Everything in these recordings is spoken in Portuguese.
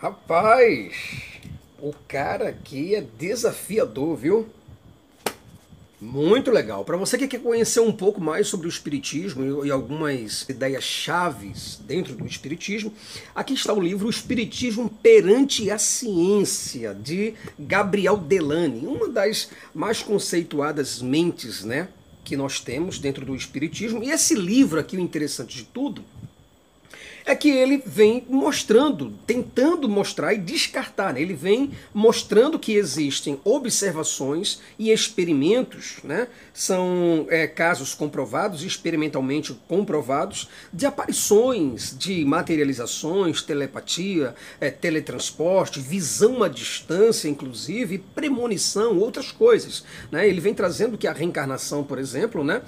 Rapaz, o cara aqui é desafiador, viu? Muito legal. Para você que quer conhecer um pouco mais sobre o Espiritismo e algumas ideias chaves dentro do Espiritismo, aqui está o livro O Espiritismo perante a Ciência, de Gabriel Delane, uma das mais conceituadas mentes né, que nós temos dentro do Espiritismo. E esse livro aqui, o interessante de tudo, é que ele vem mostrando, tentando mostrar e descartar. Né? Ele vem mostrando que existem observações e experimentos, né? são é, casos comprovados, experimentalmente comprovados, de aparições, de materializações, telepatia, é, teletransporte, visão à distância, inclusive, premonição, outras coisas. Né? Ele vem trazendo que a reencarnação, por exemplo, né?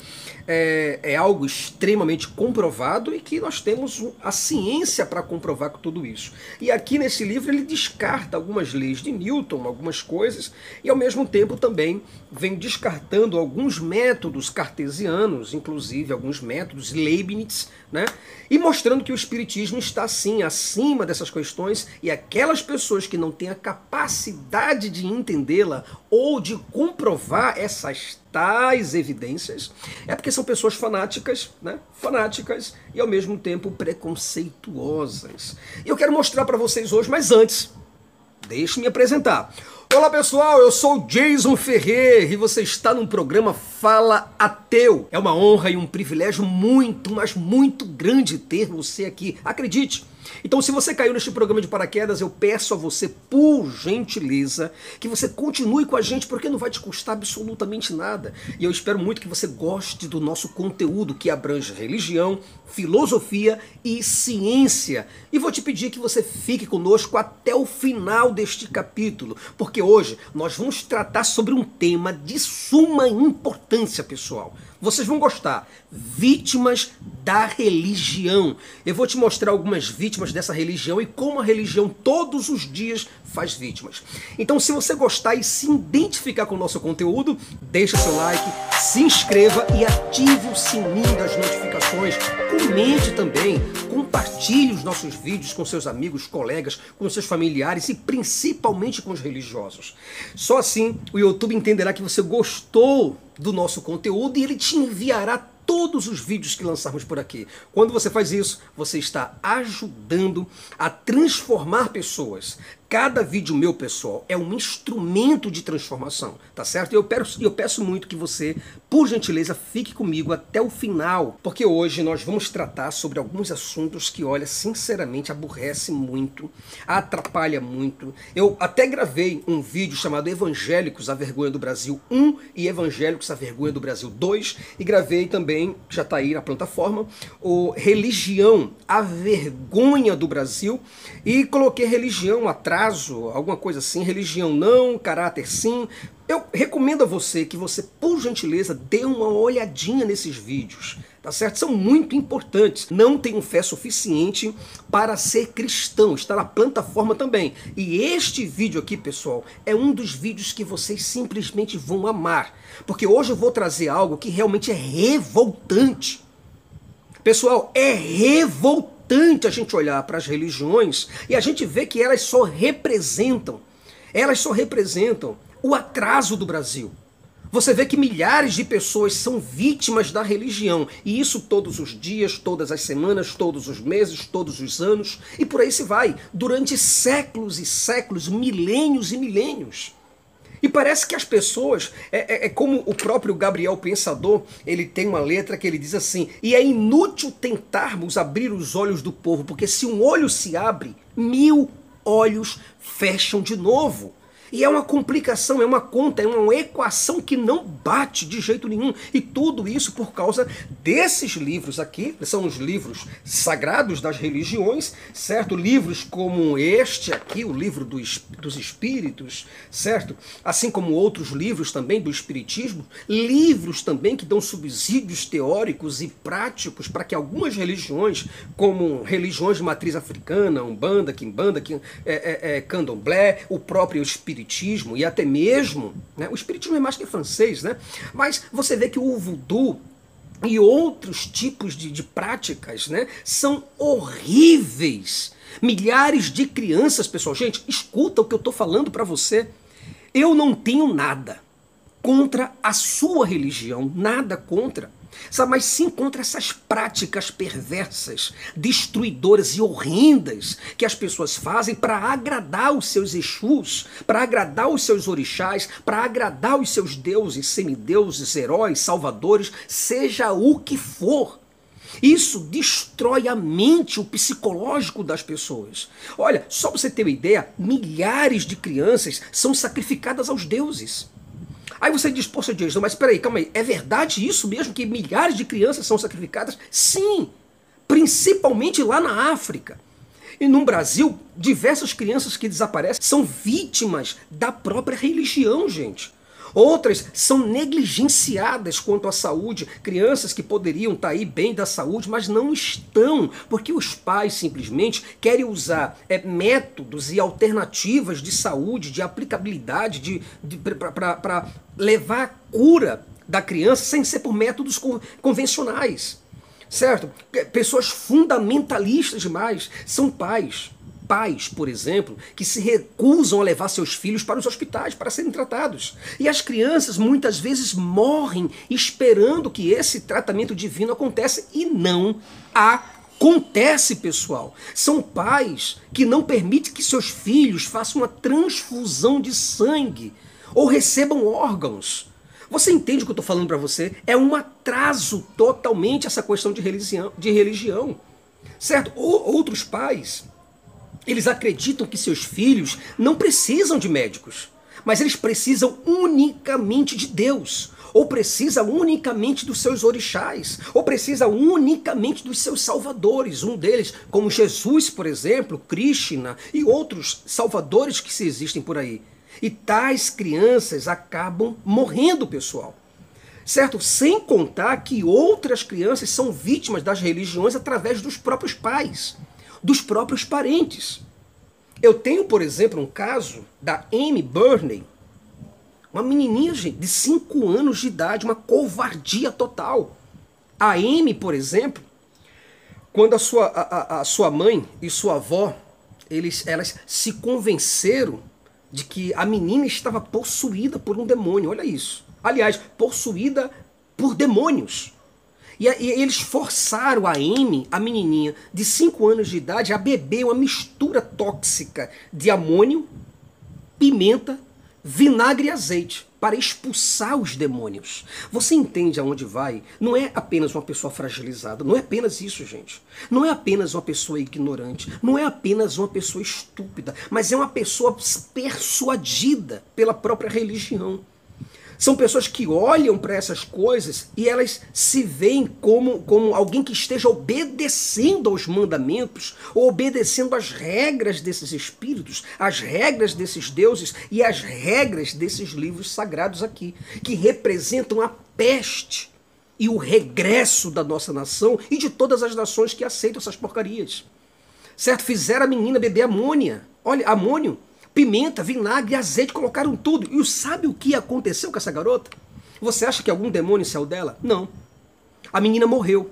é, é algo extremamente comprovado e que nós temos a ciência para comprovar com tudo isso. E aqui nesse livro ele descarta algumas leis de Newton, algumas coisas, e ao mesmo tempo também vem descartando alguns métodos cartesianos, inclusive alguns métodos Leibniz, né? E mostrando que o espiritismo está sim acima dessas questões e aquelas pessoas que não têm a capacidade de entendê-la ou de comprovar essas tais evidências, é porque são pessoas fanáticas, né? Fanáticas e ao mesmo tempo preconceituosas. E eu quero mostrar para vocês hoje, mas antes, deixe-me apresentar. Olá pessoal, eu sou Jason Ferrer e você está no programa Fala Ateu. É uma honra e um privilégio muito, mas muito grande ter você aqui. Acredite, então, se você caiu neste programa de paraquedas, eu peço a você, por gentileza, que você continue com a gente, porque não vai te custar absolutamente nada. E eu espero muito que você goste do nosso conteúdo, que abrange religião, filosofia e ciência. E vou te pedir que você fique conosco até o final deste capítulo, porque hoje nós vamos tratar sobre um tema de suma importância, pessoal. Vocês vão gostar. Vítimas da religião. Eu vou te mostrar algumas vítimas dessa religião e como a religião todos os dias faz vítimas. Então, se você gostar e se identificar com o nosso conteúdo, deixa seu like, se inscreva e ative o sininho das notificações. Comente também, compartilhe os nossos vídeos com seus amigos, colegas, com seus familiares e principalmente com os religiosos. Só assim o YouTube entenderá que você gostou do nosso conteúdo e ele te enviará todos os vídeos que lançarmos por aqui. Quando você faz isso, você está ajudando a transformar pessoas, Cada vídeo meu, pessoal, é um instrumento de transformação, tá certo? Eu peço, eu peço muito que você, por gentileza, fique comigo até o final, porque hoje nós vamos tratar sobre alguns assuntos que, olha, sinceramente, aborrece muito, atrapalha muito. Eu até gravei um vídeo chamado Evangélicos, a Vergonha do Brasil 1 e Evangélicos, a Vergonha do Brasil 2, e gravei também, já está aí na plataforma, o Religião, a Vergonha do Brasil, e coloquei religião atrás caso, alguma coisa assim, religião não, caráter sim. Eu recomendo a você que você, por gentileza, dê uma olhadinha nesses vídeos, tá certo? São muito importantes. Não tenho fé suficiente para ser cristão, está na plataforma também. E este vídeo aqui, pessoal, é um dos vídeos que vocês simplesmente vão amar, porque hoje eu vou trazer algo que realmente é revoltante. Pessoal, é revoltante importante a gente olhar para as religiões e a gente vê que elas só representam, elas só representam o atraso do Brasil. Você vê que milhares de pessoas são vítimas da religião, e isso todos os dias, todas as semanas, todos os meses, todos os anos, e por aí se vai, durante séculos e séculos, milênios e milênios. E parece que as pessoas, é, é, é, como o próprio Gabriel Pensador, ele tem uma letra que ele diz assim: e é inútil tentarmos abrir os olhos do povo, porque se um olho se abre, mil olhos fecham de novo. E é uma complicação, é uma conta, é uma equação que não bate de jeito nenhum. E tudo isso por causa desses livros aqui, são os livros sagrados das religiões, certo? Livros como este aqui, o livro dos, dos Espíritos, certo? Assim como outros livros também do Espiritismo, livros também que dão subsídios teóricos e práticos para que algumas religiões, como religiões de matriz africana, Umbanda, Kimbanda, é, é, é, Candomblé, o próprio Espiritismo, espiritismo e até mesmo, né, o espiritismo é mais que francês, né? Mas você vê que o voodoo e outros tipos de, de práticas né, são horríveis Milhares de crianças, pessoal. Gente, escuta o que eu estou falando para você. Eu não tenho nada contra a sua religião, nada contra. Sabe, mas sim contra essas práticas perversas, destruidoras e horrendas que as pessoas fazem para agradar os seus Exus, para agradar os seus orixás, para agradar os seus deuses, semideuses, heróis, salvadores, seja o que for. Isso destrói a mente, o psicológico das pessoas. Olha, só para você ter uma ideia, milhares de crianças são sacrificadas aos deuses. Aí você diz, poxa Jason, mas peraí, calma aí, é verdade isso mesmo que milhares de crianças são sacrificadas? Sim, principalmente lá na África. E no Brasil, diversas crianças que desaparecem são vítimas da própria religião, gente. Outras são negligenciadas quanto à saúde, crianças que poderiam estar tá aí bem da saúde, mas não estão, porque os pais simplesmente querem usar é, métodos e alternativas de saúde, de aplicabilidade, de, de para levar a cura da criança sem ser por métodos convencionais. Certo? Pessoas fundamentalistas demais são pais pais, por exemplo, que se recusam a levar seus filhos para os hospitais para serem tratados. E as crianças muitas vezes morrem esperando que esse tratamento divino aconteça e não acontece, pessoal. São pais que não permitem que seus filhos façam uma transfusão de sangue ou recebam órgãos. Você entende o que eu estou falando para você? É um atraso totalmente essa questão de religião, de religião. Certo? Ou, outros pais eles acreditam que seus filhos não precisam de médicos, mas eles precisam unicamente de Deus, ou precisa unicamente dos seus orixás, ou precisa unicamente dos seus salvadores, um deles, como Jesus, por exemplo, Krishna e outros salvadores que se existem por aí. E tais crianças acabam morrendo, pessoal. Certo? Sem contar que outras crianças são vítimas das religiões através dos próprios pais dos próprios parentes. Eu tenho, por exemplo, um caso da Amy Burney, uma menininha gente, de 5 anos de idade, uma covardia total. A Amy, por exemplo, quando a sua, a, a sua mãe e sua avó, eles, elas se convenceram de que a menina estava possuída por um demônio. Olha isso. Aliás, possuída por demônios. E, e eles forçaram a Amy, a menininha de 5 anos de idade, a beber uma mistura tóxica de amônio, pimenta, vinagre e azeite para expulsar os demônios. Você entende aonde vai? Não é apenas uma pessoa fragilizada, não é apenas isso, gente. Não é apenas uma pessoa ignorante, não é apenas uma pessoa estúpida, mas é uma pessoa persuadida pela própria religião. São pessoas que olham para essas coisas e elas se veem como, como alguém que esteja obedecendo aos mandamentos, ou obedecendo às regras desses espíritos, às regras desses deuses e às regras desses livros sagrados aqui, que representam a peste e o regresso da nossa nação e de todas as nações que aceitam essas porcarias. Certo? Fizeram a menina beber amônia. Olha, amônio pimenta, vinagre, azeite, colocaram tudo. E sabe o que aconteceu com essa garota? Você acha que algum demônio saiu dela? Não. A menina morreu.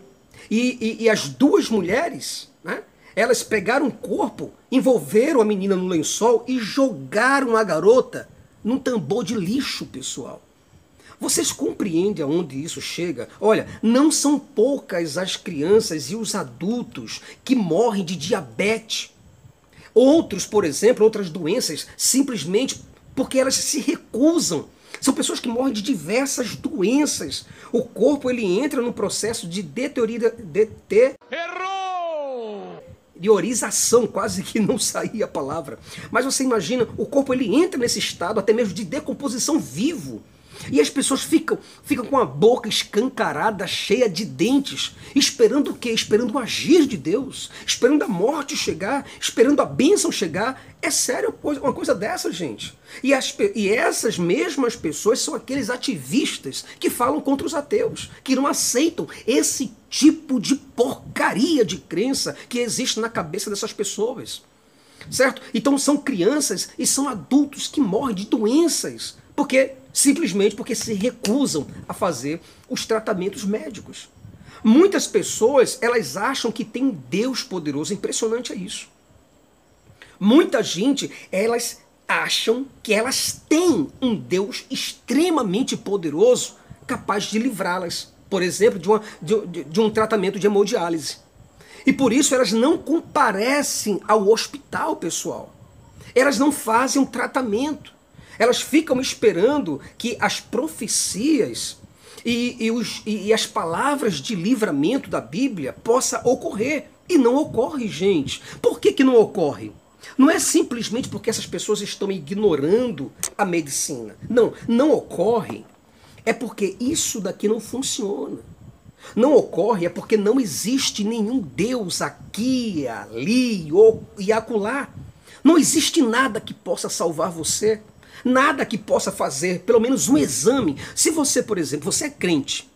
E, e, e as duas mulheres, né, elas pegaram o corpo, envolveram a menina no lençol e jogaram a garota num tambor de lixo, pessoal. Vocês compreendem aonde isso chega? Olha, não são poucas as crianças e os adultos que morrem de diabetes Outros, por exemplo, outras doenças, simplesmente porque elas se recusam. São pessoas que morrem de diversas doenças. O corpo ele entra no processo de deteriora, de, Errou! Deorização, quase que não saía a palavra. Mas você imagina, o corpo ele entra nesse estado até mesmo de decomposição vivo. E as pessoas ficam, ficam com a boca escancarada, cheia de dentes, esperando o quê? Esperando o agir de Deus, esperando a morte chegar, esperando a bênção chegar. É sério uma coisa dessa, gente. E, as, e essas mesmas pessoas são aqueles ativistas que falam contra os ateus, que não aceitam esse tipo de porcaria de crença que existe na cabeça dessas pessoas. Certo? Então são crianças e são adultos que morrem de doenças. Porque simplesmente porque se recusam a fazer os tratamentos médicos. Muitas pessoas, elas acham que tem Deus poderoso, impressionante é isso. Muita gente, elas acham que elas têm um Deus extremamente poderoso capaz de livrá-las, por exemplo, de, uma, de, de, um tratamento de hemodiálise. E por isso elas não comparecem ao hospital, pessoal. Elas não fazem um tratamento. Elas ficam esperando que as profecias e, e, os, e, e as palavras de livramento da Bíblia possa ocorrer. E não ocorre, gente. Por que, que não ocorre? Não é simplesmente porque essas pessoas estão ignorando a medicina. Não, não ocorre. É porque isso daqui não funciona. Não ocorre é porque não existe nenhum Deus aqui, ali ou, e acolá. Não existe nada que possa salvar você. Nada que possa fazer pelo menos um exame. Se você, por exemplo, você é crente.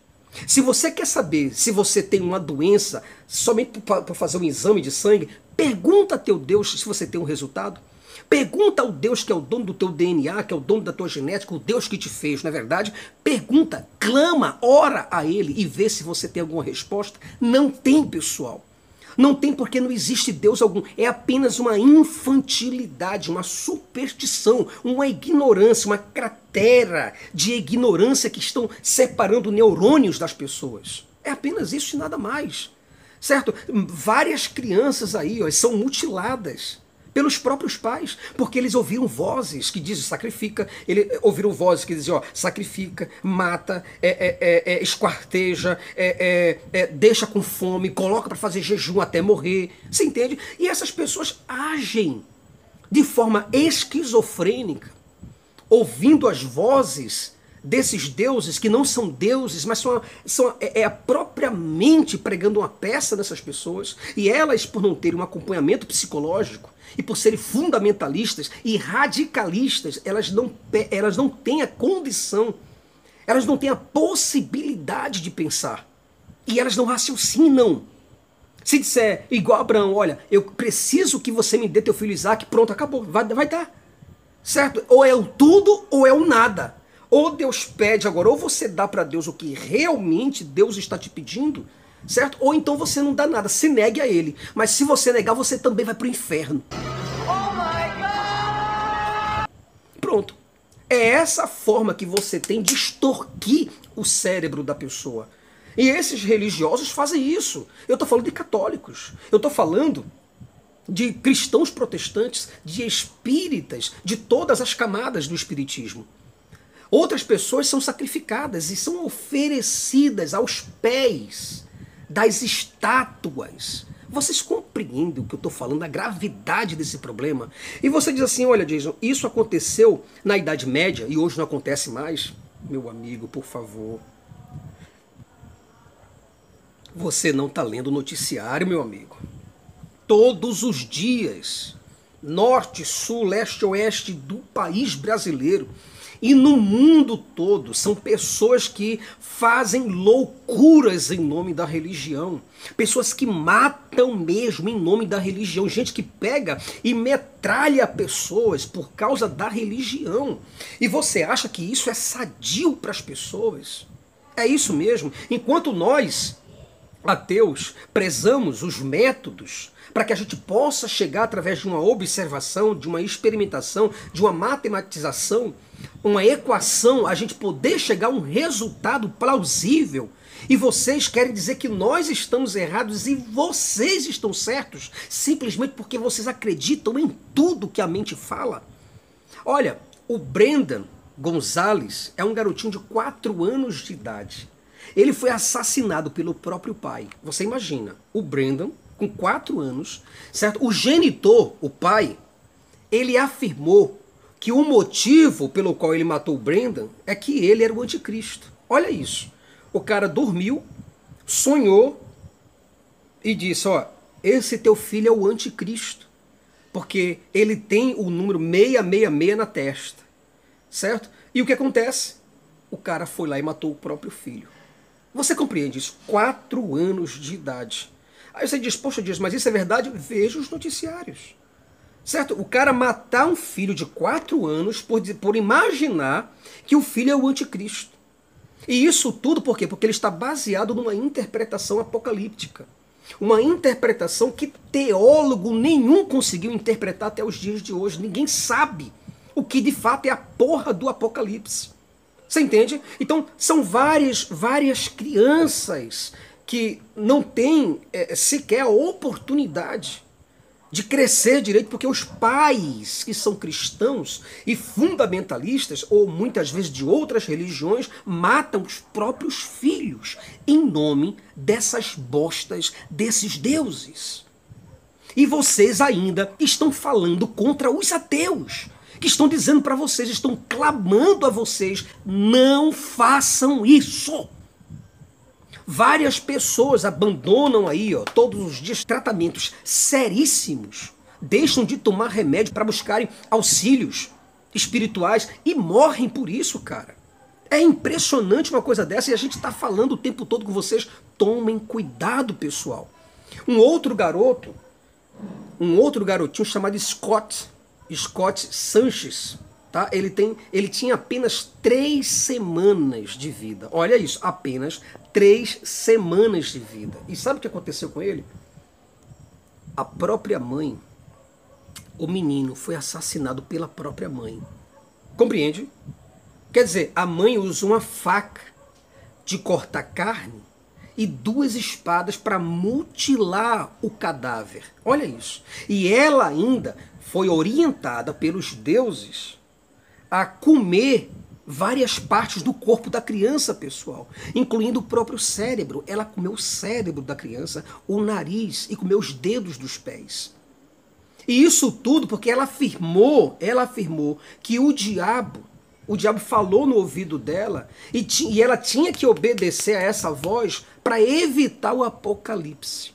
Se você quer saber se você tem uma doença somente para fazer um exame de sangue, pergunta teu Deus se você tem um resultado. Pergunta ao Deus que é o dono do teu DNA, que é o dono da tua genética, o Deus que te fez, não é verdade? Pergunta, clama, ora a Ele e vê se você tem alguma resposta. Não tem, pessoal. Não tem porque não existe Deus algum. É apenas uma infantilidade, uma superstição, uma ignorância, uma cratera de ignorância que estão separando neurônios das pessoas. É apenas isso e nada mais. Certo? Várias crianças aí ó, são mutiladas pelos próprios pais, porque eles ouviram vozes que dizem sacrifica, ele, ouviram vozes que dizem ó, sacrifica, mata, é, é, é, é esquarteja, é, é, deixa com fome, coloca para fazer jejum até morrer, você entende? E essas pessoas agem de forma esquizofrênica, ouvindo as vozes desses deuses que não são deuses, mas são, são é, a própria mente pregando uma peça nessas pessoas, e elas, por não terem um acompanhamento psicológico, e por serem fundamentalistas e radicalistas, elas não, elas não têm a condição, elas não têm a possibilidade de pensar. E elas não raciocinam. Se disser, igual Abraão, olha, eu preciso que você me dê teu filho Isaac, pronto, acabou, vai, vai dar. Certo? Ou é o tudo ou é o nada. Ou Deus pede agora, ou você dá para Deus o que realmente Deus está te pedindo, certo? Ou então você não dá nada, se negue a ele. Mas se você negar, você também vai para o inferno. Oh Pronto. É essa forma que você tem de extorquir o cérebro da pessoa. E esses religiosos fazem isso. Eu estou falando de católicos. Eu estou falando de cristãos protestantes, de espíritas, de todas as camadas do espiritismo. Outras pessoas são sacrificadas e são oferecidas aos pés das estátuas. Vocês compreendem o que eu estou falando, a gravidade desse problema? E você diz assim: olha, Jason, isso aconteceu na Idade Média e hoje não acontece mais? Meu amigo, por favor. Você não está lendo o noticiário, meu amigo. Todos os dias, norte, sul, leste, oeste do país brasileiro, e no mundo todo são pessoas que fazem loucuras em nome da religião. Pessoas que matam mesmo em nome da religião. Gente que pega e metralha pessoas por causa da religião. E você acha que isso é sadio para as pessoas? É isso mesmo. Enquanto nós, ateus, prezamos os métodos para que a gente possa chegar através de uma observação, de uma experimentação, de uma matematização, uma equação, a gente poder chegar a um resultado plausível. E vocês querem dizer que nós estamos errados e vocês estão certos, simplesmente porque vocês acreditam em tudo que a mente fala? Olha, o Brendan Gonzalez é um garotinho de 4 anos de idade. Ele foi assassinado pelo próprio pai. Você imagina, o Brendan, com 4 anos, certo? O genitor, o pai, ele afirmou que o motivo pelo qual ele matou Brendan é que ele era o anticristo. Olha isso. O cara dormiu, sonhou e disse: Ó, esse teu filho é o anticristo. Porque ele tem o número 666 na testa. Certo? E o que acontece? O cara foi lá e matou o próprio filho. Você compreende isso? Quatro anos de idade. Aí você diz, poxa Deus, mas isso é verdade? Veja os noticiários. Certo? O cara matar um filho de quatro anos por, por imaginar que o filho é o anticristo. E isso tudo por quê? Porque ele está baseado numa interpretação apocalíptica. Uma interpretação que teólogo nenhum conseguiu interpretar até os dias de hoje. Ninguém sabe o que de fato é a porra do Apocalipse. Você entende? Então, são várias, várias crianças que não têm é, sequer a oportunidade de crescer direito, porque os pais que são cristãos e fundamentalistas, ou muitas vezes de outras religiões, matam os próprios filhos em nome dessas bostas, desses deuses. E vocês ainda estão falando contra os ateus, que estão dizendo para vocês, estão clamando a vocês: não façam isso. Várias pessoas abandonam aí, ó, todos os dias tratamentos seríssimos, deixam de tomar remédio para buscarem auxílios espirituais e morrem por isso, cara. É impressionante uma coisa dessa e a gente está falando o tempo todo com vocês. Tomem cuidado, pessoal. Um outro garoto, um outro garotinho chamado Scott, Scott Sanches, Tá? Ele, tem, ele tinha apenas três semanas de vida. Olha isso, apenas três semanas de vida. E sabe o que aconteceu com ele? A própria mãe, o menino, foi assassinado pela própria mãe. Compreende? Quer dizer, a mãe usou uma faca de cortar carne e duas espadas para mutilar o cadáver. Olha isso. E ela ainda foi orientada pelos deuses a comer várias partes do corpo da criança, pessoal, incluindo o próprio cérebro. Ela comeu o cérebro da criança, o nariz e comeu os dedos dos pés. E isso tudo porque ela afirmou, ela afirmou que o diabo, o diabo falou no ouvido dela e, e ela tinha que obedecer a essa voz para evitar o apocalipse.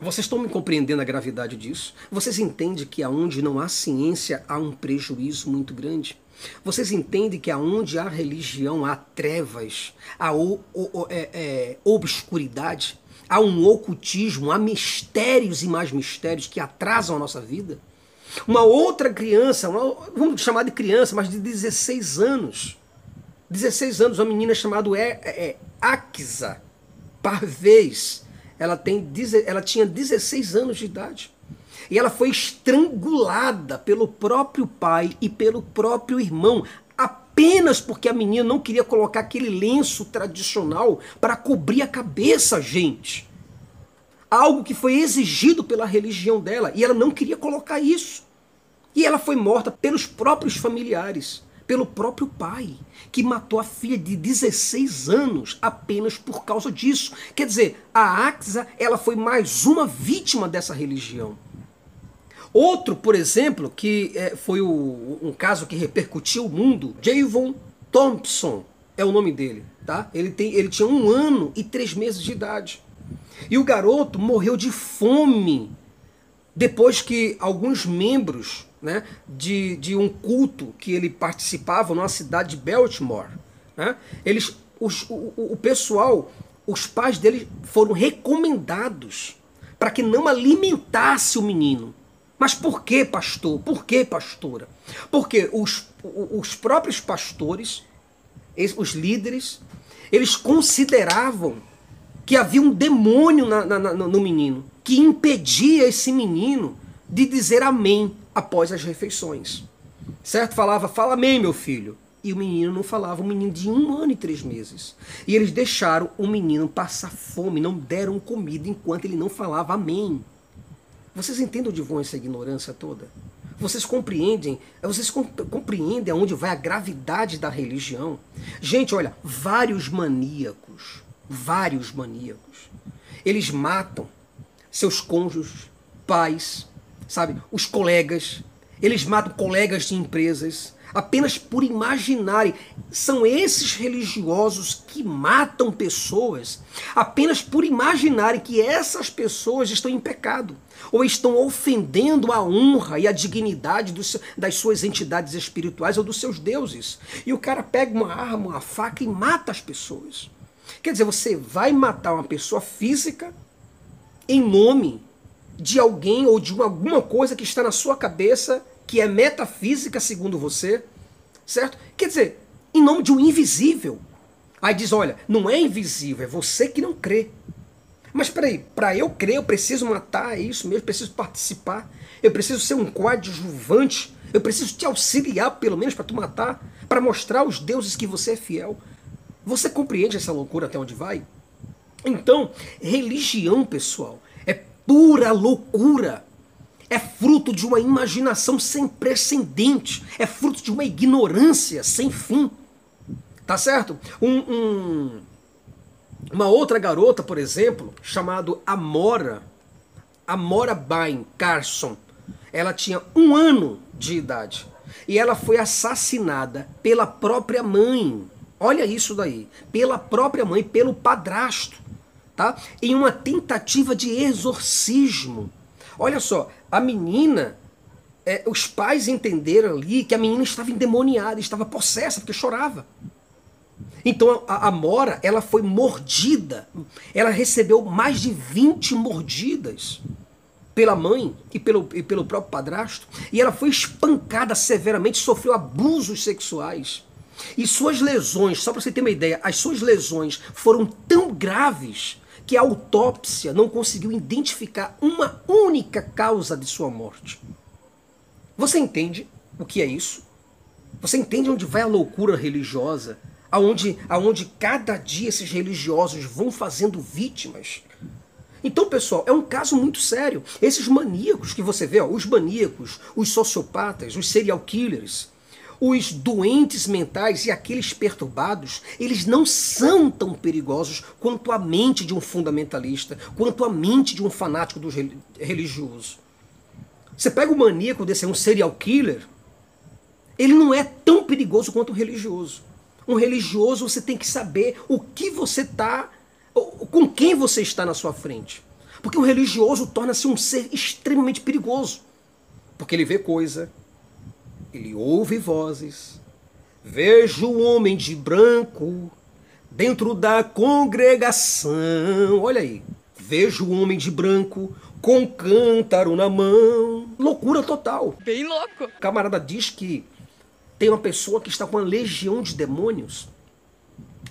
Vocês estão me compreendendo a gravidade disso? Vocês entendem que aonde não há ciência há um prejuízo muito grande? Vocês entendem que aonde há religião há trevas, há o, o, é, é, obscuridade, há um ocultismo, há mistérios e mais mistérios que atrasam a nossa vida? Uma outra criança, uma, vamos chamar de criança, mas de 16 anos, 16 anos, uma menina chamada é, é, Akisa Parvez, ela, tem, ela tinha 16 anos de idade. E ela foi estrangulada pelo próprio pai e pelo próprio irmão, apenas porque a menina não queria colocar aquele lenço tradicional para cobrir a cabeça, gente. Algo que foi exigido pela religião dela, e ela não queria colocar isso. E ela foi morta pelos próprios familiares pelo próprio pai, que matou a filha de 16 anos apenas por causa disso. Quer dizer, a Axa ela foi mais uma vítima dessa religião. Outro, por exemplo, que é, foi o, um caso que repercutiu o mundo, Javon Thompson é o nome dele, tá? Ele, tem, ele tinha um ano e três meses de idade. E o garoto morreu de fome depois que alguns membros né, de, de um culto que ele participava numa cidade de Baltimore. Né, eles, os, o, o pessoal, os pais dele foram recomendados para que não alimentasse o menino. Mas por que, pastor? Por que, pastora? Porque os, os próprios pastores, os líderes, eles consideravam que havia um demônio na, na, no menino, que impedia esse menino de dizer amém após as refeições. Certo? Falava, fala amém, meu filho. E o menino não falava, um menino de um ano e três meses. E eles deixaram o menino passar fome, não deram comida enquanto ele não falava amém. Vocês entendem onde vão essa ignorância toda? Vocês compreendem? Vocês compreendem aonde vai a gravidade da religião? Gente, olha, vários maníacos, vários maníacos, eles matam seus cônjuges, pais, sabe? Os colegas, eles matam colegas de empresas apenas por imaginarem. São esses religiosos que matam pessoas apenas por imaginarem que essas pessoas estão em pecado ou estão ofendendo a honra e a dignidade dos, das suas entidades espirituais ou dos seus deuses. E o cara pega uma arma, uma faca e mata as pessoas. Quer dizer, você vai matar uma pessoa física em nome de alguém ou de alguma coisa que está na sua cabeça que é metafísica, segundo você, certo? Quer dizer, em nome de um invisível. Aí diz: olha, não é invisível, é você que não crê. Mas peraí, para eu crer, eu preciso matar, é isso mesmo, eu preciso participar, eu preciso ser um coadjuvante, eu preciso te auxiliar, pelo menos, para tu matar, para mostrar aos deuses que você é fiel. Você compreende essa loucura até onde vai? Então, religião, pessoal, é pura loucura. É fruto de uma imaginação sem precedente. É fruto de uma ignorância sem fim. Tá certo? Um, um, uma outra garota, por exemplo, chamada Amora, Amora Bain Carson, ela tinha um ano de idade e ela foi assassinada pela própria mãe. Olha isso daí, pela própria mãe, pelo padrasto, tá? Em uma tentativa de exorcismo. Olha só, a menina, é, os pais entenderam ali que a menina estava endemoniada, estava possessa porque chorava. Então a, Mora, ela foi mordida. Ela recebeu mais de 20 mordidas pela mãe e pelo, e pelo próprio padrasto. E ela foi espancada severamente, sofreu abusos sexuais. E suas lesões, só para você ter uma ideia, as suas lesões foram tão graves que a autópsia não conseguiu identificar uma única causa de sua morte. Você entende o que é isso? Você entende onde vai a loucura religiosa? Aonde, aonde cada dia esses religiosos vão fazendo vítimas. Então, pessoal, é um caso muito sério. Esses maníacos que você vê, ó, os maníacos, os sociopatas, os serial killers, os doentes mentais e aqueles perturbados, eles não são tão perigosos quanto a mente de um fundamentalista, quanto a mente de um fanático do religioso. Você pega o maníaco desse um serial killer, ele não é tão perigoso quanto o religioso um religioso, você tem que saber o que você está, com quem você está na sua frente. Porque o religioso torna-se um ser extremamente perigoso. Porque ele vê coisa, ele ouve vozes. Vejo um homem de branco dentro da congregação. Olha aí. Vejo um homem de branco com cântaro na mão. Loucura total. Bem louco. O camarada diz que tem uma pessoa que está com uma legião de demônios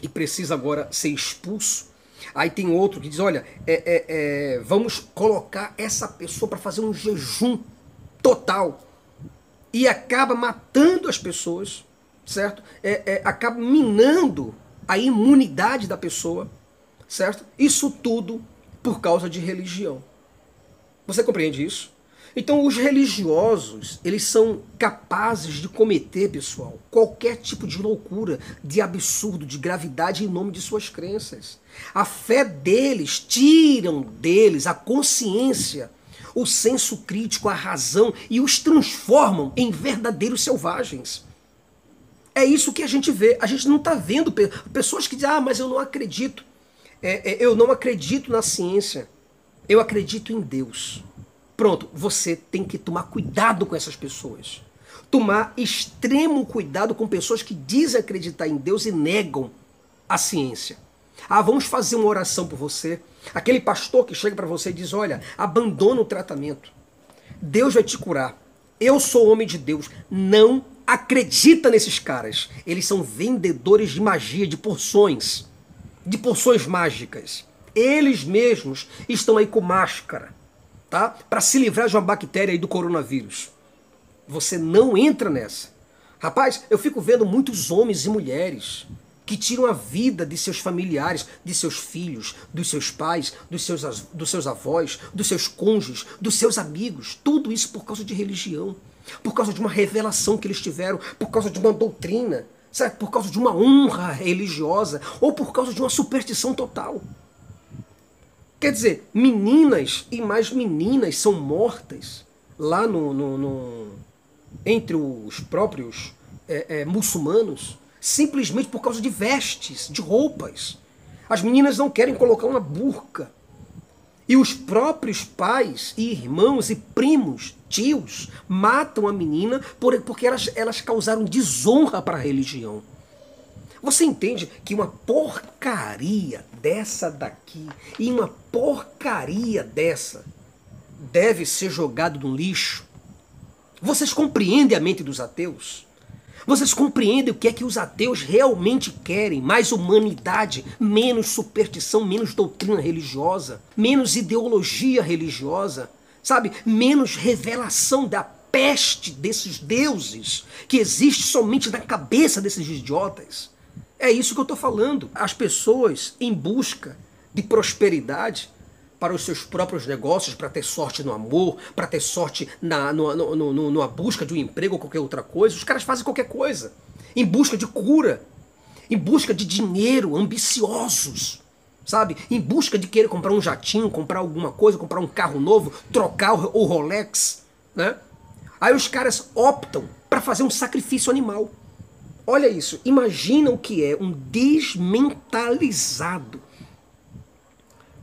e precisa agora ser expulso. Aí tem outro que diz: olha, é, é, é, vamos colocar essa pessoa para fazer um jejum total. E acaba matando as pessoas, certo? É, é, acaba minando a imunidade da pessoa, certo? Isso tudo por causa de religião. Você compreende isso? Então, os religiosos, eles são capazes de cometer, pessoal, qualquer tipo de loucura, de absurdo, de gravidade em nome de suas crenças. A fé deles tiram deles a consciência, o senso crítico, a razão e os transformam em verdadeiros selvagens. É isso que a gente vê. A gente não está vendo pessoas que dizem, ah, mas eu não acredito. É, é, eu não acredito na ciência. Eu acredito em Deus. Pronto, você tem que tomar cuidado com essas pessoas. Tomar extremo cuidado com pessoas que dizem acreditar em Deus e negam a ciência. Ah, vamos fazer uma oração por você. Aquele pastor que chega para você e diz: Olha, abandona o tratamento. Deus vai te curar. Eu sou homem de Deus. Não acredita nesses caras. Eles são vendedores de magia, de porções, de porções mágicas. Eles mesmos estão aí com máscara tá? Para se livrar de uma bactéria aí do coronavírus. Você não entra nessa. Rapaz, eu fico vendo muitos homens e mulheres que tiram a vida de seus familiares, de seus filhos, dos seus pais, dos seus, dos seus avós, dos seus cônjuges, dos seus amigos. Tudo isso por causa de religião, por causa de uma revelação que eles tiveram, por causa de uma doutrina, por causa de uma honra religiosa ou por causa de uma superstição total. Quer dizer, meninas e mais meninas são mortas lá no, no, no entre os próprios é, é, muçulmanos simplesmente por causa de vestes, de roupas. As meninas não querem colocar uma burca. E os próprios pais e irmãos e primos, tios, matam a menina porque elas, elas causaram desonra para a religião. Você entende que uma porcaria dessa daqui e uma porcaria dessa deve ser jogado no lixo? Vocês compreendem a mente dos ateus? Vocês compreendem o que é que os ateus realmente querem? Mais humanidade, menos superstição, menos doutrina religiosa, menos ideologia religiosa, sabe? Menos revelação da peste desses deuses que existe somente na cabeça desses idiotas. É isso que eu estou falando. As pessoas em busca de prosperidade para os seus próprios negócios, para ter sorte no amor, para ter sorte na no, no, no, numa busca de um emprego ou qualquer outra coisa. Os caras fazem qualquer coisa. Em busca de cura, em busca de dinheiro, ambiciosos. Sabe? Em busca de querer comprar um jatinho, comprar alguma coisa, comprar um carro novo, trocar o Rolex. Né? Aí os caras optam para fazer um sacrifício animal. Olha isso, imagina o que é um desmentalizado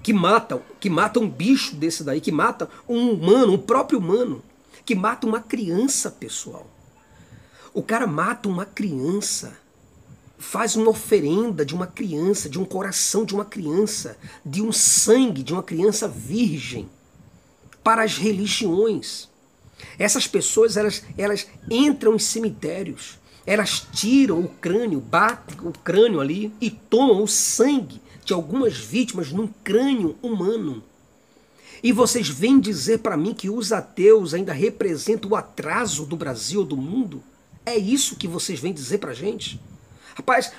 que mata, que mata um bicho desse daí, que mata um humano, um próprio humano, que mata uma criança, pessoal. O cara mata uma criança, faz uma oferenda de uma criança, de um coração de uma criança, de um sangue de uma criança virgem, para as religiões. Essas pessoas, elas, elas entram em cemitérios, elas tiram o crânio, batem o crânio ali e tomam o sangue de algumas vítimas num crânio humano. E vocês vêm dizer para mim que os ateus ainda representam o atraso do Brasil, do mundo? É isso que vocês vêm dizer para gente? Rapaz,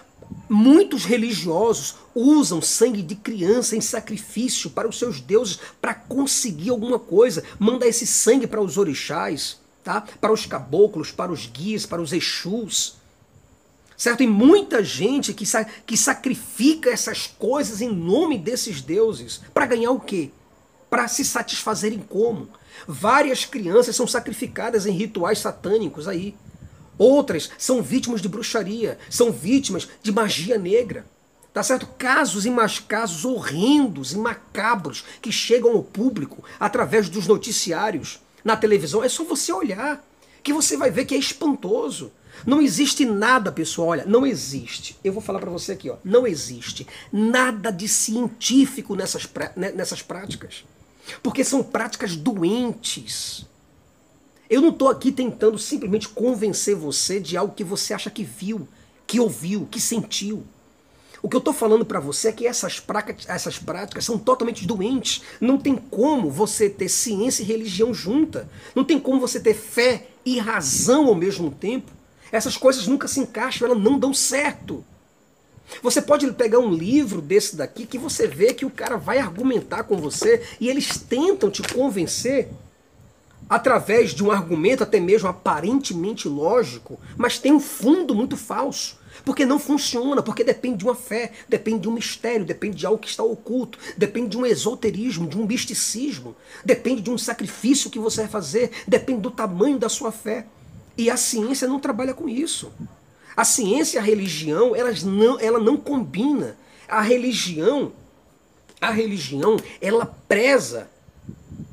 muitos religiosos usam sangue de criança em sacrifício para os seus deuses para conseguir alguma coisa. Manda esse sangue para os orixás, tá? para os caboclos, para os guias, para os exus. Certo? E muita gente que, sa que sacrifica essas coisas em nome desses deuses para ganhar o quê? Para se satisfazerem como? Várias crianças são sacrificadas em rituais satânicos aí. Outras são vítimas de bruxaria, são vítimas de magia negra. Tá certo? Casos e mais casos horrendos e macabros que chegam ao público através dos noticiários, na televisão. É só você olhar que você vai ver que é espantoso. Não existe nada, pessoal, olha, não existe. Eu vou falar para você aqui, ó, não existe nada de científico nessas, né, nessas práticas. Porque são práticas doentes. Eu não estou aqui tentando simplesmente convencer você de algo que você acha que viu, que ouviu, que sentiu. O que eu estou falando para você é que essas práticas, essas práticas são totalmente doentes. Não tem como você ter ciência e religião junta. Não tem como você ter fé e razão ao mesmo tempo. Essas coisas nunca se encaixam, elas não dão certo. Você pode pegar um livro desse daqui que você vê que o cara vai argumentar com você e eles tentam te convencer através de um argumento até mesmo aparentemente lógico, mas tem um fundo muito falso. Porque não funciona, porque depende de uma fé, depende de um mistério, depende de algo que está oculto, depende de um esoterismo, de um misticismo, depende de um sacrifício que você vai fazer, depende do tamanho da sua fé. E a ciência não trabalha com isso. A ciência e a religião, elas não, ela não combina. A religião, a religião, ela preza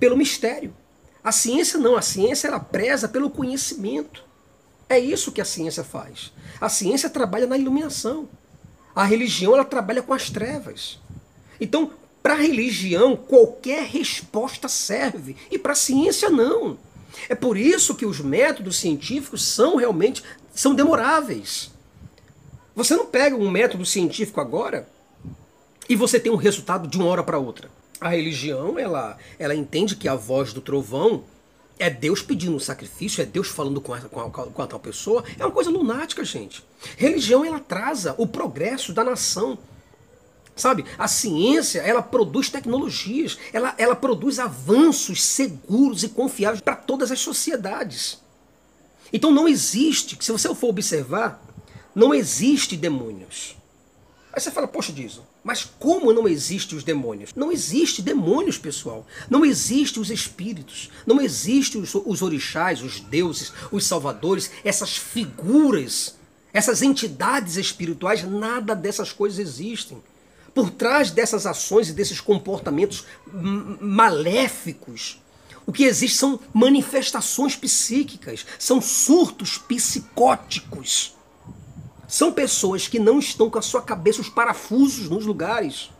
pelo mistério. A ciência não, a ciência ela preza pelo conhecimento. É isso que a ciência faz. A ciência trabalha na iluminação. A religião ela trabalha com as trevas. Então, para a religião, qualquer resposta serve. E para a ciência, não. É por isso que os métodos científicos são realmente são demoráveis. Você não pega um método científico agora e você tem um resultado de uma hora para outra. A religião, ela, ela entende que a voz do trovão é Deus pedindo um sacrifício, é Deus falando com a, com, a, com a tal pessoa. É uma coisa lunática, gente. Religião, ela atrasa o progresso da nação. Sabe, a ciência, ela produz tecnologias, ela, ela produz avanços seguros e confiáveis para todas as sociedades. Então não existe, se você for observar, não existe demônios. Aí você fala, poxa, Dizo, mas como não existe os demônios? Não existe demônios, pessoal. Não existe os espíritos. Não existe os, os orixás, os deuses, os salvadores, essas figuras, essas entidades espirituais, nada dessas coisas existem. Por trás dessas ações e desses comportamentos maléficos, o que existe são manifestações psíquicas, são surtos psicóticos. São pessoas que não estão com a sua cabeça os parafusos nos lugares.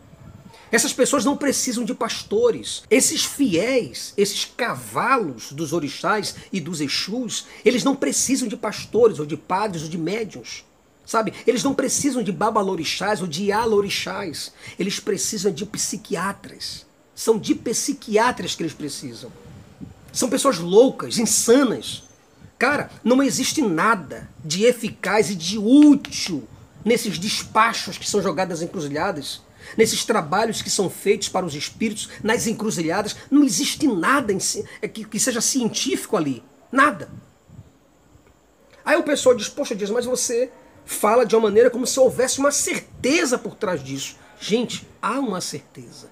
Essas pessoas não precisam de pastores. Esses fiéis, esses cavalos dos orixás e dos exus, eles não precisam de pastores ou de padres ou de médiuns. Sabe? Eles não precisam de babalorixás ou de alorixás. Eles precisam de psiquiatras. São de psiquiatras que eles precisam. São pessoas loucas, insanas. Cara, não existe nada de eficaz e de útil nesses despachos que são jogadas encruzilhadas nesses trabalhos que são feitos para os espíritos, nas encruzilhadas, não existe nada si, é que, que seja científico ali. Nada. Aí o pessoal diz, poxa, diz, mas você fala de uma maneira como se houvesse uma certeza por trás disso. Gente, há uma certeza.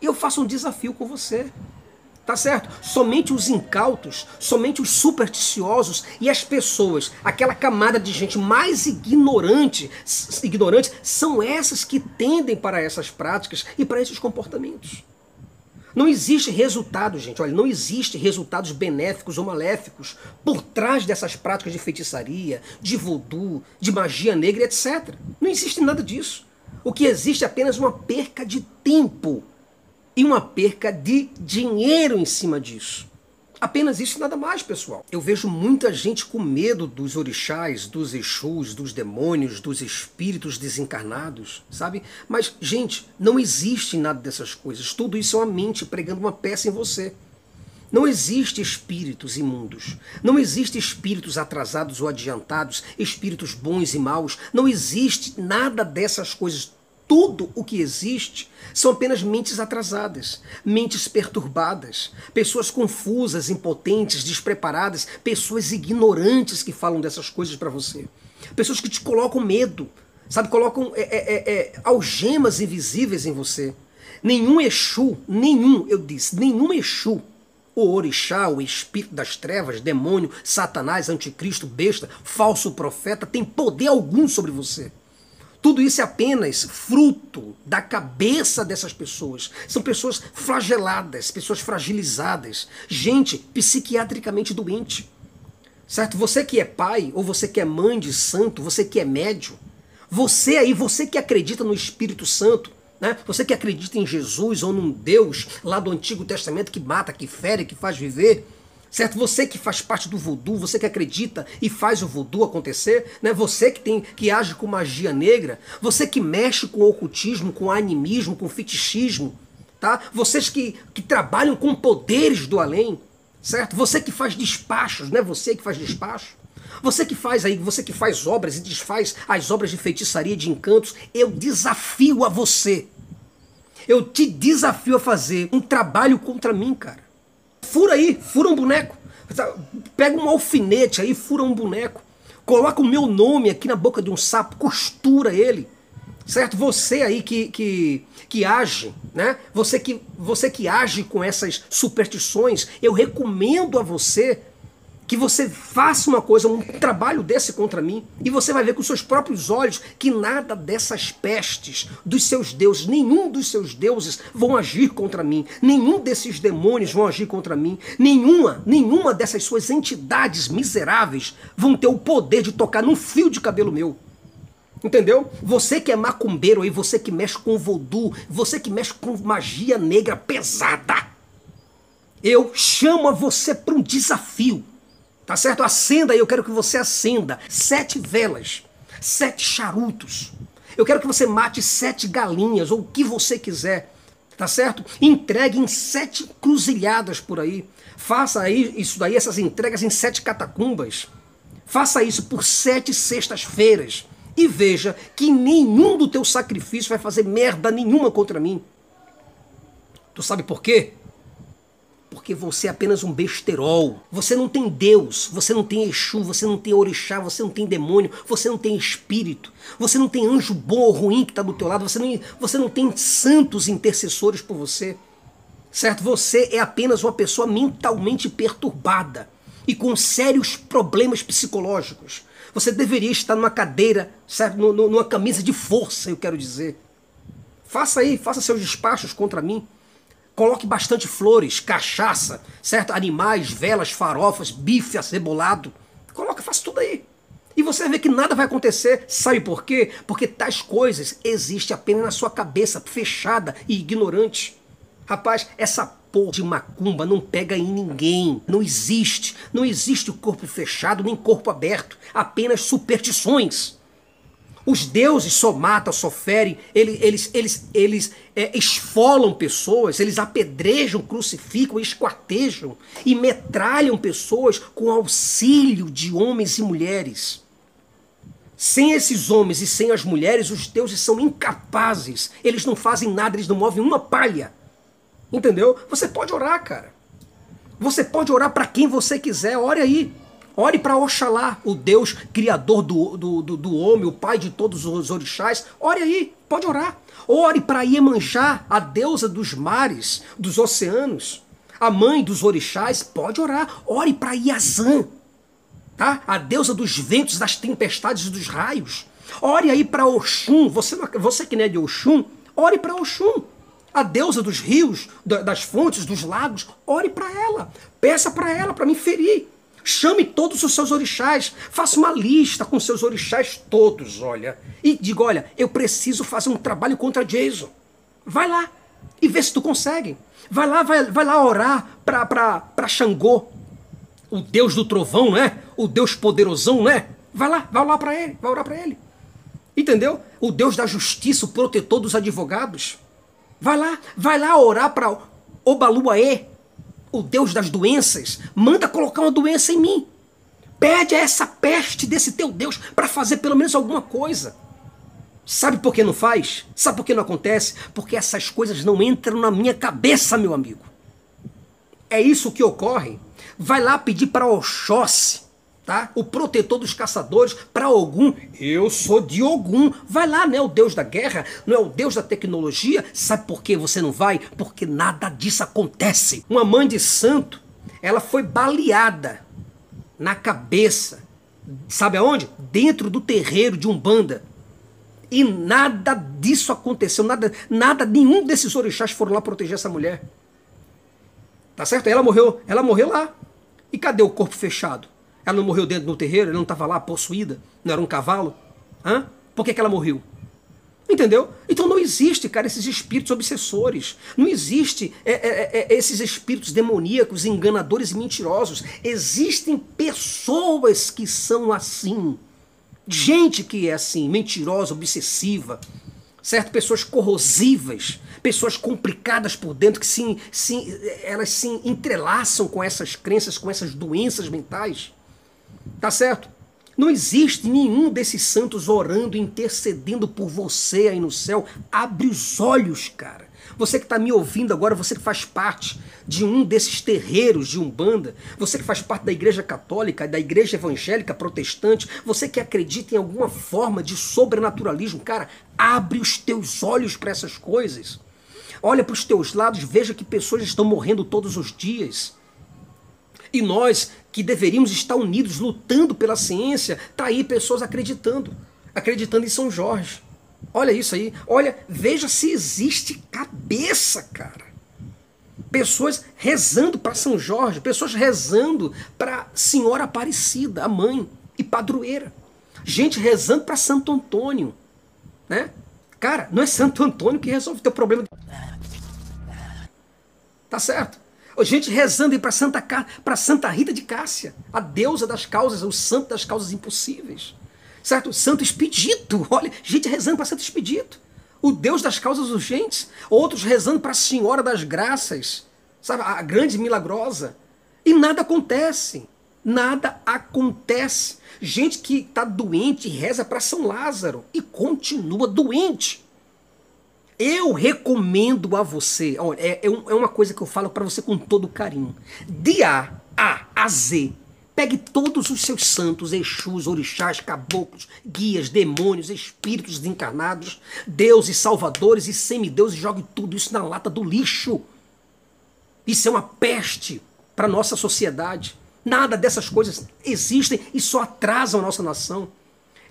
E eu faço um desafio com você. Tá certo? Somente os incautos, somente os supersticiosos e as pessoas, aquela camada de gente mais ignorante, ignorante, são essas que tendem para essas práticas e para esses comportamentos. Não existe resultado, gente. Olha, não existe resultados benéficos ou maléficos por trás dessas práticas de feitiçaria, de voodoo, de magia negra, etc. Não existe nada disso. O que existe é apenas uma perca de tempo e uma perca de dinheiro em cima disso. Apenas isso e nada mais, pessoal. Eu vejo muita gente com medo dos orixás, dos exus, dos demônios, dos espíritos desencarnados, sabe? Mas, gente, não existe nada dessas coisas. Tudo isso é uma mente pregando uma peça em você. Não existe espíritos imundos. Não existe espíritos atrasados ou adiantados, espíritos bons e maus. Não existe nada dessas coisas tudo o que existe são apenas mentes atrasadas, mentes perturbadas, pessoas confusas, impotentes, despreparadas, pessoas ignorantes que falam dessas coisas para você, pessoas que te colocam medo, sabe, colocam é, é, é, é, algemas invisíveis em você. Nenhum Exu, nenhum, eu disse, nenhum Exu, o orixá, o espírito das trevas, demônio, satanás, anticristo, besta, falso profeta, tem poder algum sobre você. Tudo isso é apenas fruto da cabeça dessas pessoas. São pessoas flageladas, pessoas fragilizadas, gente psiquiatricamente doente. Certo? Você que é pai, ou você que é mãe de santo, você que é médio, você aí, você que acredita no Espírito Santo, né? você que acredita em Jesus ou num Deus lá do Antigo Testamento que mata, que fere, que faz viver, certo? Você que faz parte do voodoo, você que acredita e faz o voodoo acontecer, né? Você que tem que age com magia negra, você que mexe com ocultismo, com animismo, com fetichismo, tá? Vocês que, que trabalham com poderes do além, certo? Você que faz despachos, né? Você que faz despacho. Você que faz aí, você que faz obras e desfaz as obras de feitiçaria, de encantos, eu desafio a você. Eu te desafio a fazer um trabalho contra mim, cara. Fura aí, fura um boneco. Pega um alfinete aí, fura um boneco. Coloca o meu nome aqui na boca de um sapo, costura ele. Certo? Você aí que, que, que age, né? Você que, você que age com essas superstições, eu recomendo a você que você faça uma coisa, um trabalho desse contra mim, e você vai ver com seus próprios olhos que nada dessas pestes dos seus deuses, nenhum dos seus deuses vão agir contra mim, nenhum desses demônios vão agir contra mim, nenhuma, nenhuma dessas suas entidades miseráveis vão ter o poder de tocar num fio de cabelo meu. Entendeu? Você que é macumbeiro aí, você que mexe com voodoo, você que mexe com magia negra pesada, eu chamo a você para um desafio. Tá certo? Acenda aí, eu quero que você acenda sete velas, sete charutos. Eu quero que você mate sete galinhas, ou o que você quiser. Tá certo? Entregue em sete cruzilhadas por aí. Faça aí isso daí, essas entregas em sete catacumbas. Faça isso por sete sextas-feiras. E veja que nenhum do teu sacrifício vai fazer merda nenhuma contra mim. Tu sabe por quê? Porque você é apenas um besterol. Você não tem Deus, você não tem Exu, você não tem orixá, você não tem demônio, você não tem espírito, você não tem anjo bom ou ruim que está do teu lado, você não, você não tem santos intercessores por você. Certo? Você é apenas uma pessoa mentalmente perturbada e com sérios problemas psicológicos. Você deveria estar numa cadeira, certo? numa camisa de força, eu quero dizer. Faça aí, faça seus despachos contra mim. Coloque bastante flores, cachaça, certo? Animais, velas, farofas, bife acebolado. Coloca, faça tudo aí. E você vê que nada vai acontecer. Sabe por quê? Porque tais coisas existem apenas na sua cabeça, fechada e ignorante. Rapaz, essa porra de macumba não pega em ninguém. Não existe. Não existe corpo fechado nem corpo aberto. Apenas superstições. Os deuses só matam, só ferem, eles, eles, eles, eles é, esfolam pessoas, eles apedrejam, crucificam, esquartejam e metralham pessoas com auxílio de homens e mulheres. Sem esses homens e sem as mulheres, os deuses são incapazes. Eles não fazem nada, eles não movem uma palha. Entendeu? Você pode orar, cara. Você pode orar para quem você quiser, ore aí. Ore para Oxalá, o Deus criador do, do, do, do, homem, o pai de todos os orixás. Ore aí, pode orar. Ore para Iemanjá, a deusa dos mares, dos oceanos, a mãe dos orixás. Pode orar. Ore para Iazã, tá? a deusa dos ventos, das tempestades e dos raios. Ore aí para Oxum. Você, você que não é de Oxum, ore para Oxum. A deusa dos rios, das fontes, dos lagos, ore para ela. Peça para ela para me ferir. Chame todos os seus orixás, faça uma lista com seus orixás todos, olha. E diga, olha, eu preciso fazer um trabalho contra Jason. Vai lá e vê se tu consegue. Vai lá, vai, vai lá orar para Xangô, o deus do trovão, né? O deus poderosão, né? Vai lá, vai orar para ele, vai orar para ele. Entendeu? O deus da justiça, o protetor dos advogados. Vai lá, vai lá orar para Obaluaê, o Deus das doenças, manda colocar uma doença em mim. Pede a essa peste desse teu Deus para fazer pelo menos alguma coisa. Sabe por que não faz? Sabe por que não acontece? Porque essas coisas não entram na minha cabeça, meu amigo. É isso que ocorre. Vai lá pedir para Oxóssi tá? O protetor dos caçadores para Ogum. Eu sou de Ogum. Vai lá, não é o deus da guerra, não é o deus da tecnologia. Sabe por que você não vai? Porque nada disso acontece. Uma mãe de santo, ela foi baleada na cabeça. Sabe aonde? Dentro do terreiro de Umbanda. E nada disso aconteceu, nada, nada, nenhum desses orixás foram lá proteger essa mulher. Tá certo? Ela morreu, ela morreu lá. E cadê o corpo fechado? Ela não morreu dentro do terreiro, ela não estava lá possuída, não era um cavalo. Hã? Por que, que ela morreu? Entendeu? Então não existe, cara, esses espíritos obsessores. Não existe é, é, é, é, esses espíritos demoníacos, enganadores e mentirosos. Existem pessoas que são assim. Gente que é assim, mentirosa, obsessiva. Certo? Pessoas corrosivas, pessoas complicadas por dentro, que se, se, elas se entrelaçam com essas crenças, com essas doenças mentais. Tá certo? Não existe nenhum desses santos orando, intercedendo por você aí no céu. Abre os olhos, cara. Você que está me ouvindo agora, você que faz parte de um desses terreiros de Umbanda, você que faz parte da Igreja Católica, da Igreja Evangélica Protestante, você que acredita em alguma forma de sobrenaturalismo, cara, abre os teus olhos para essas coisas. Olha para os teus lados, veja que pessoas estão morrendo todos os dias. E nós, que deveríamos estar unidos, lutando pela ciência, tá aí pessoas acreditando, acreditando em São Jorge. Olha isso aí, olha, veja se existe cabeça, cara. Pessoas rezando para São Jorge, pessoas rezando para Senhora Aparecida, a mãe e padroeira. Gente rezando para Santo Antônio, né? Cara, não é Santo Antônio que resolve o teu problema. Tá certo? Gente rezando para Santa, para Santa Rita de Cássia, a deusa das causas, o santo das causas impossíveis. Certo? Santo Expedito. Olha, gente rezando para Santo Expedito. O Deus das causas urgentes. Outros rezando para a Senhora das Graças. Sabe? A grande milagrosa. E nada acontece. Nada acontece. Gente que está doente reza para São Lázaro e continua doente. Eu recomendo a você, olha, é, é, é uma coisa que eu falo para você com todo carinho. De A a, a Z, pegue todos os seus santos, exus, orixás, caboclos, guias, demônios, espíritos desencarnados, deuses, salvadores e semideuses, e jogue tudo isso na lata do lixo. Isso é uma peste para nossa sociedade. Nada dessas coisas existem e só atrasam a nossa nação.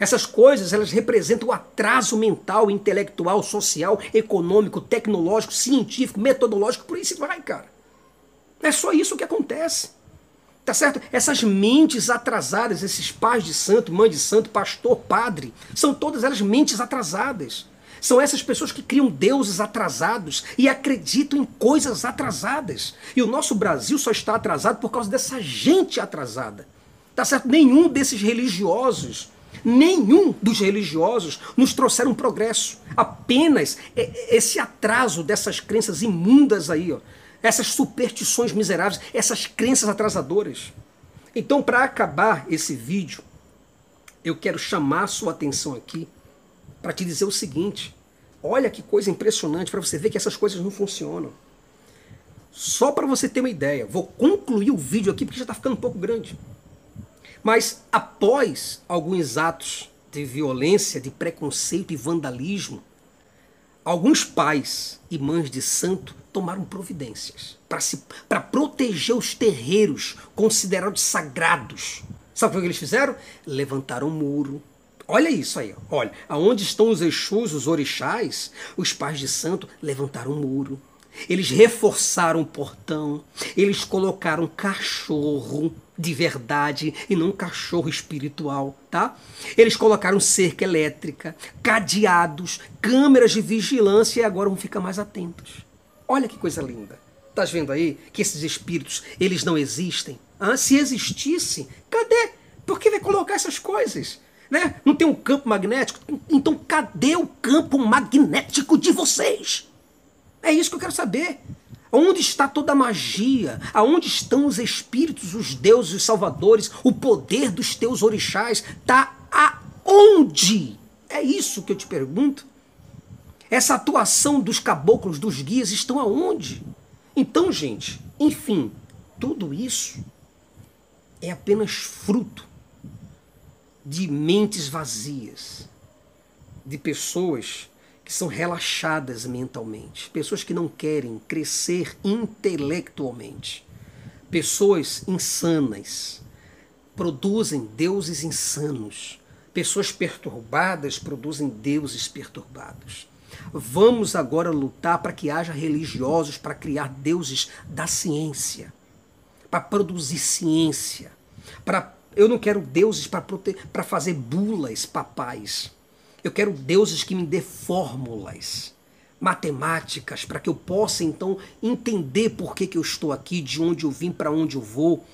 Essas coisas, elas representam o atraso mental, intelectual, social, econômico, tecnológico, científico, metodológico, por isso vai, cara. É só isso que acontece. Tá certo? Essas mentes atrasadas, esses pais de santo, mãe de santo, pastor, padre, são todas elas mentes atrasadas. São essas pessoas que criam deuses atrasados e acreditam em coisas atrasadas. E o nosso Brasil só está atrasado por causa dessa gente atrasada. Tá certo? Nenhum desses religiosos, nenhum dos religiosos nos trouxeram progresso. Apenas esse atraso dessas crenças imundas aí, ó, essas superstições miseráveis, essas crenças atrasadoras. Então, para acabar esse vídeo, eu quero chamar sua atenção aqui para te dizer o seguinte: olha que coisa impressionante para você ver que essas coisas não funcionam. Só para você ter uma ideia, vou concluir o vídeo aqui porque já está ficando um pouco grande. Mas após alguns atos de violência, de preconceito e vandalismo, alguns pais e mães de santo tomaram providências para proteger os terreiros considerados sagrados. Sabe o que eles fizeram? Levantaram um muro, Olha isso aí, olha. Aonde estão os Exus, os orixás, os pais de santo levantaram um muro. Eles reforçaram o portão. Eles colocaram cachorro de verdade e não cachorro espiritual, tá? Eles colocaram cerca elétrica, cadeados, câmeras de vigilância e agora vão ficar mais atentos. Olha que coisa linda. Estás vendo aí que esses espíritos, eles não existem? Ah, se existissem, cadê? Por que vai colocar essas coisas? né? Não tem um campo magnético? Então cadê o campo magnético de vocês? É isso que eu quero saber. Onde está toda a magia? Aonde estão os espíritos, os deuses, os salvadores, o poder dos teus orixás? Está aonde? É isso que eu te pergunto. Essa atuação dos caboclos, dos guias, estão aonde? Então, gente, enfim, tudo isso é apenas fruto de mentes vazias, de pessoas que são relaxadas mentalmente, pessoas que não querem crescer intelectualmente, pessoas insanas produzem deuses insanos, pessoas perturbadas produzem deuses perturbados. Vamos agora lutar para que haja religiosos para criar deuses da ciência, para produzir ciência, para eu não quero deuses para fazer bulas papais. Eu quero deuses que me dê fórmulas matemáticas para que eu possa então entender por que, que eu estou aqui, de onde eu vim, para onde eu vou,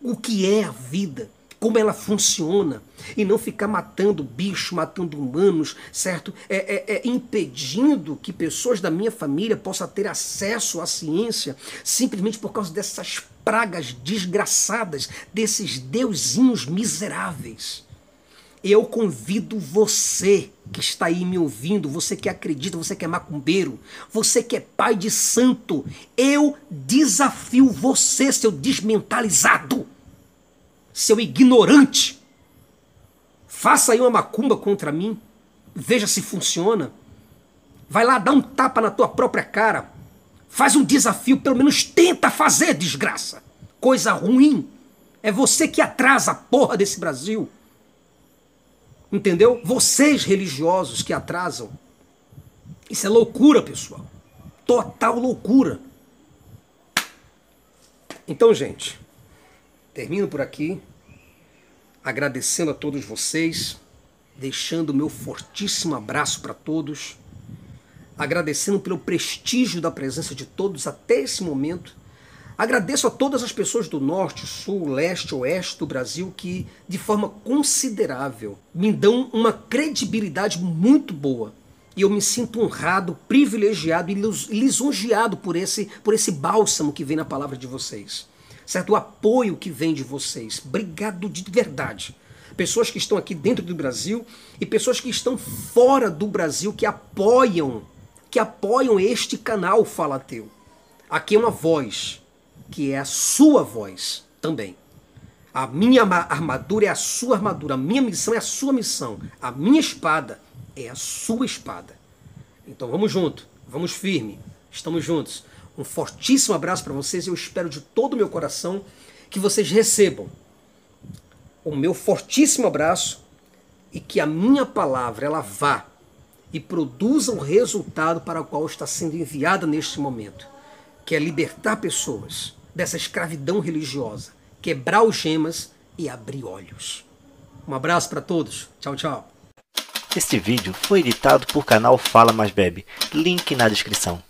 o que é a vida, como ela funciona, e não ficar matando bicho, matando humanos, certo? É, é, é impedindo que pessoas da minha família possam ter acesso à ciência simplesmente por causa dessas pragas desgraçadas desses deusinhos miseráveis. Eu convido você que está aí me ouvindo, você que acredita, você que é macumbeiro, você que é pai de santo, eu desafio você, seu desmentalizado, seu ignorante. Faça aí uma macumba contra mim, veja se funciona. Vai lá dar um tapa na tua própria cara. Faz um desafio, pelo menos tenta fazer, desgraça. Coisa ruim. É você que atrasa a porra desse Brasil. Entendeu? Vocês religiosos que atrasam. Isso é loucura, pessoal. Total loucura. Então, gente, termino por aqui, agradecendo a todos vocês, deixando o meu fortíssimo abraço para todos agradecendo pelo prestígio da presença de todos até esse momento. Agradeço a todas as pessoas do norte, sul, leste, oeste do Brasil que, de forma considerável, me dão uma credibilidade muito boa. E eu me sinto honrado, privilegiado e lisonjeado por esse, por esse bálsamo que vem na palavra de vocês. Certo? O apoio que vem de vocês. Obrigado de verdade. Pessoas que estão aqui dentro do Brasil e pessoas que estão fora do Brasil que apoiam que apoiam este canal Fala Teu. Aqui é uma voz, que é a sua voz também. A minha armadura é a sua armadura, a minha missão é a sua missão, a minha espada é a sua espada. Então vamos junto, vamos firme, estamos juntos. Um fortíssimo abraço para vocês e eu espero de todo o meu coração que vocês recebam o meu fortíssimo abraço e que a minha palavra ela vá e produza o resultado para o qual está sendo enviada neste momento, que é libertar pessoas dessa escravidão religiosa quebrar algemas e abrir olhos. Um abraço para todos. Tchau, tchau. Este vídeo foi editado por canal Fala Mais Bebe. Link na descrição.